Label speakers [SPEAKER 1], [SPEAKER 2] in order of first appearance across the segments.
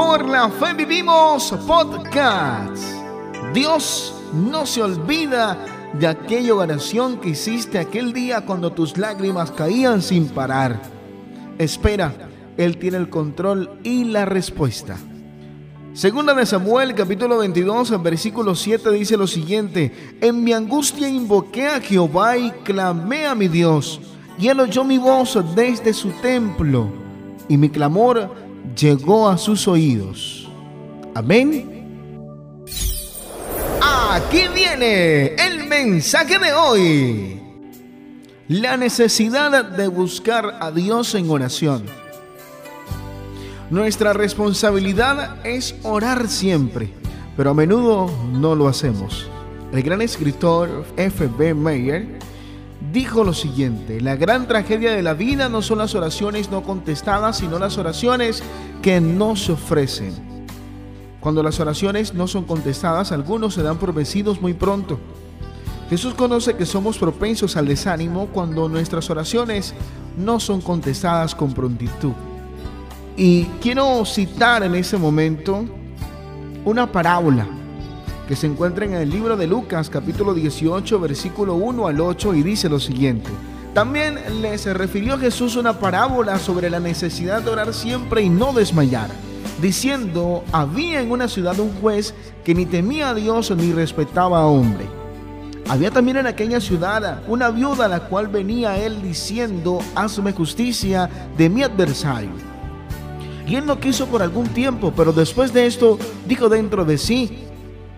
[SPEAKER 1] por la fe vivimos podcast. Dios no se olvida de aquella oración que hiciste aquel día cuando tus lágrimas caían sin parar. Espera, Él tiene el control y la respuesta. Segunda de Samuel, capítulo 22, versículo 7 dice lo siguiente: En mi angustia invoqué a Jehová y clamé a mi Dios, y él oyó mi voz desde su templo, y mi clamor llegó a sus oídos. Amén. Aquí viene el mensaje de hoy. La necesidad de buscar a Dios en oración. Nuestra responsabilidad es orar siempre, pero a menudo no lo hacemos. El gran escritor F.B. Meyer dijo lo siguiente, la gran tragedia de la vida no son las oraciones no contestadas, sino las oraciones que no se ofrecen. Cuando las oraciones no son contestadas, algunos se dan por vencidos muy pronto. Jesús conoce que somos propensos al desánimo cuando nuestras oraciones no son contestadas con prontitud. Y quiero citar en ese momento una parábola que se encuentra en el libro de Lucas capítulo 18 versículo 1 al 8 y dice lo siguiente. También les refirió Jesús una parábola sobre la necesidad de orar siempre y no desmayar, diciendo, había en una ciudad un juez que ni temía a Dios ni respetaba a hombre. Había también en aquella ciudad una viuda a la cual venía él diciendo, hazme justicia de mi adversario y él no quiso por algún tiempo, pero después de esto dijo dentro de sí,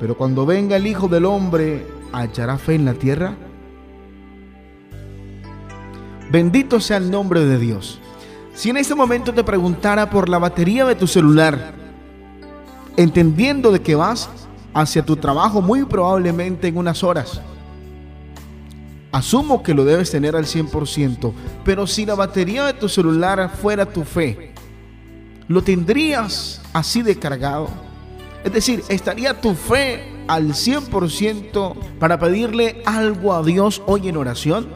[SPEAKER 1] Pero cuando venga el Hijo del Hombre, ¿hallará fe en la tierra? Bendito sea el nombre de Dios. Si en este momento te preguntara por la batería de tu celular, entendiendo de que vas hacia tu trabajo muy probablemente en unas horas, asumo que lo debes tener al 100%, pero si la batería de tu celular fuera tu fe, lo tendrías así de cargado. Es decir, estaría tu fe al 100% para pedirle algo a Dios hoy en oración.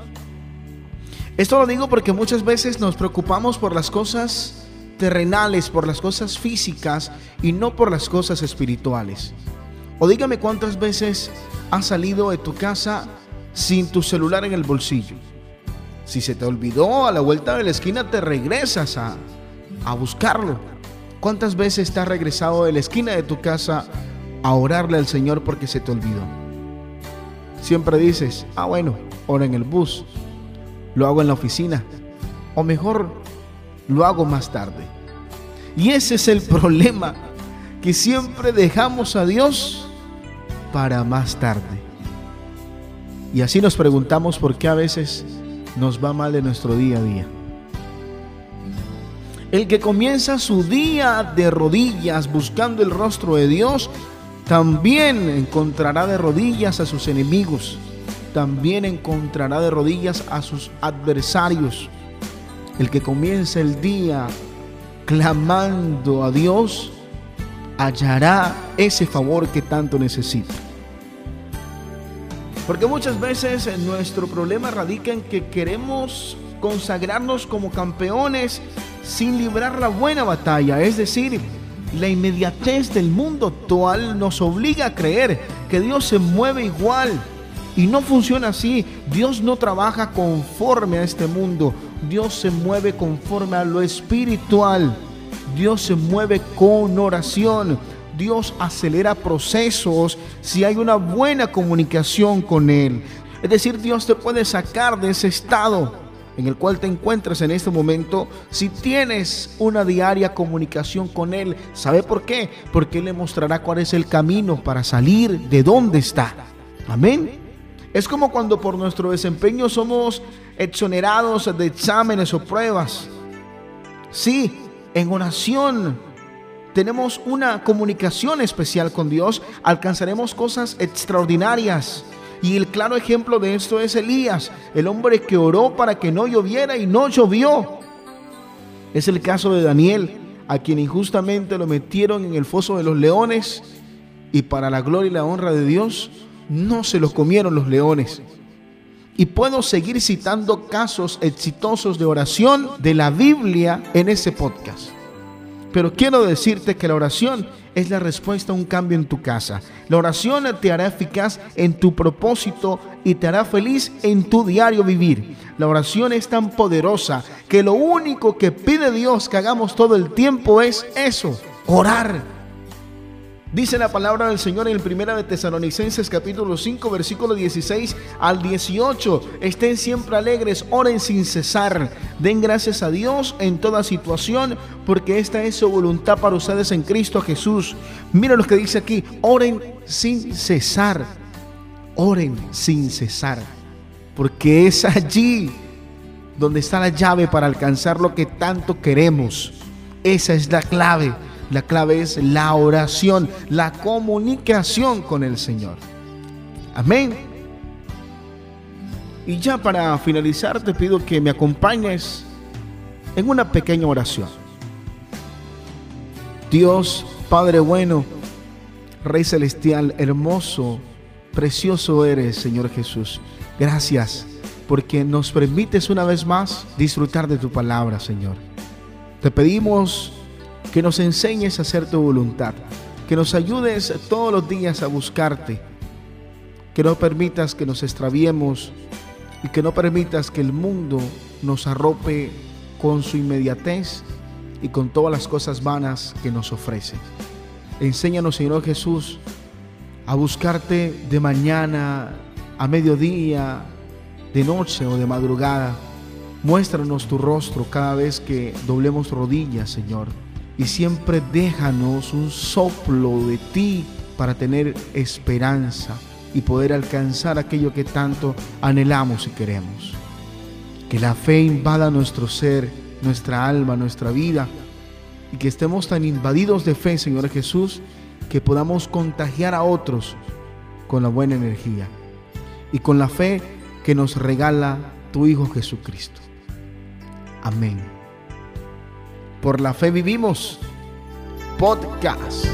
[SPEAKER 1] Esto lo digo porque muchas veces nos preocupamos por las cosas terrenales, por las cosas físicas y no por las cosas espirituales. O dígame cuántas veces has salido de tu casa sin tu celular en el bolsillo. Si se te olvidó a la vuelta de la esquina, te regresas a, a buscarlo. ¿Cuántas veces te has regresado de la esquina de tu casa a orarle al Señor porque se te olvidó? Siempre dices, ah bueno, ora en el bus, lo hago en la oficina, o mejor, lo hago más tarde. Y ese es el problema, que siempre dejamos a Dios para más tarde. Y así nos preguntamos por qué a veces nos va mal en nuestro día a día. El que comienza su día de rodillas buscando el rostro de Dios, también encontrará de rodillas a sus enemigos, también encontrará de rodillas a sus adversarios. El que comienza el día clamando a Dios, hallará ese favor que tanto necesita. Porque muchas veces nuestro problema radica en que queremos consagrarnos como campeones sin librar la buena batalla. Es decir, la inmediatez del mundo actual nos obliga a creer que Dios se mueve igual. Y no funciona así. Dios no trabaja conforme a este mundo. Dios se mueve conforme a lo espiritual. Dios se mueve con oración. Dios acelera procesos si hay una buena comunicación con Él. Es decir, Dios te puede sacar de ese estado en el cual te encuentras en este momento, si tienes una diaria comunicación con Él, ¿sabe por qué? Porque Él le mostrará cuál es el camino para salir de donde está. Amén. Es como cuando por nuestro desempeño somos exonerados de exámenes o pruebas. Sí, en oración tenemos una comunicación especial con Dios, alcanzaremos cosas extraordinarias. Y el claro ejemplo de esto es Elías, el hombre que oró para que no lloviera y no llovió. Es el caso de Daniel, a quien injustamente lo metieron en el foso de los leones y para la gloria y la honra de Dios no se los comieron los leones. Y puedo seguir citando casos exitosos de oración de la Biblia en ese podcast. Pero quiero decirte que la oración es la respuesta a un cambio en tu casa. La oración te hará eficaz en tu propósito y te hará feliz en tu diario vivir. La oración es tan poderosa que lo único que pide Dios que hagamos todo el tiempo es eso, orar Dice la palabra del Señor en el primera de Tesalonicenses capítulo 5 versículo 16 al 18. Estén siempre alegres, oren sin cesar. Den gracias a Dios en toda situación porque esta es su voluntad para ustedes en Cristo Jesús. Mira lo que dice aquí, oren sin cesar. Oren sin cesar. Porque es allí donde está la llave para alcanzar lo que tanto queremos. Esa es la clave. La clave es la oración, la comunicación con el Señor. Amén. Y ya para finalizar te pido que me acompañes en una pequeña oración. Dios, Padre bueno, Rey celestial, hermoso, precioso eres, Señor Jesús. Gracias porque nos permites una vez más disfrutar de tu palabra, Señor. Te pedimos que nos enseñes a hacer tu voluntad, que nos ayudes todos los días a buscarte, que no permitas que nos extraviemos y que no permitas que el mundo nos arrope con su inmediatez y con todas las cosas vanas que nos ofrece. Enséñanos, Señor Jesús, a buscarte de mañana, a mediodía, de noche o de madrugada. Muéstranos tu rostro cada vez que doblemos rodillas, Señor y siempre déjanos un soplo de ti para tener esperanza y poder alcanzar aquello que tanto anhelamos y queremos. Que la fe invada nuestro ser, nuestra alma, nuestra vida y que estemos tan invadidos de fe, Señor Jesús, que podamos contagiar a otros con la buena energía y con la fe que nos regala tu Hijo Jesucristo. Amén. Por la fe vivimos. Podcast.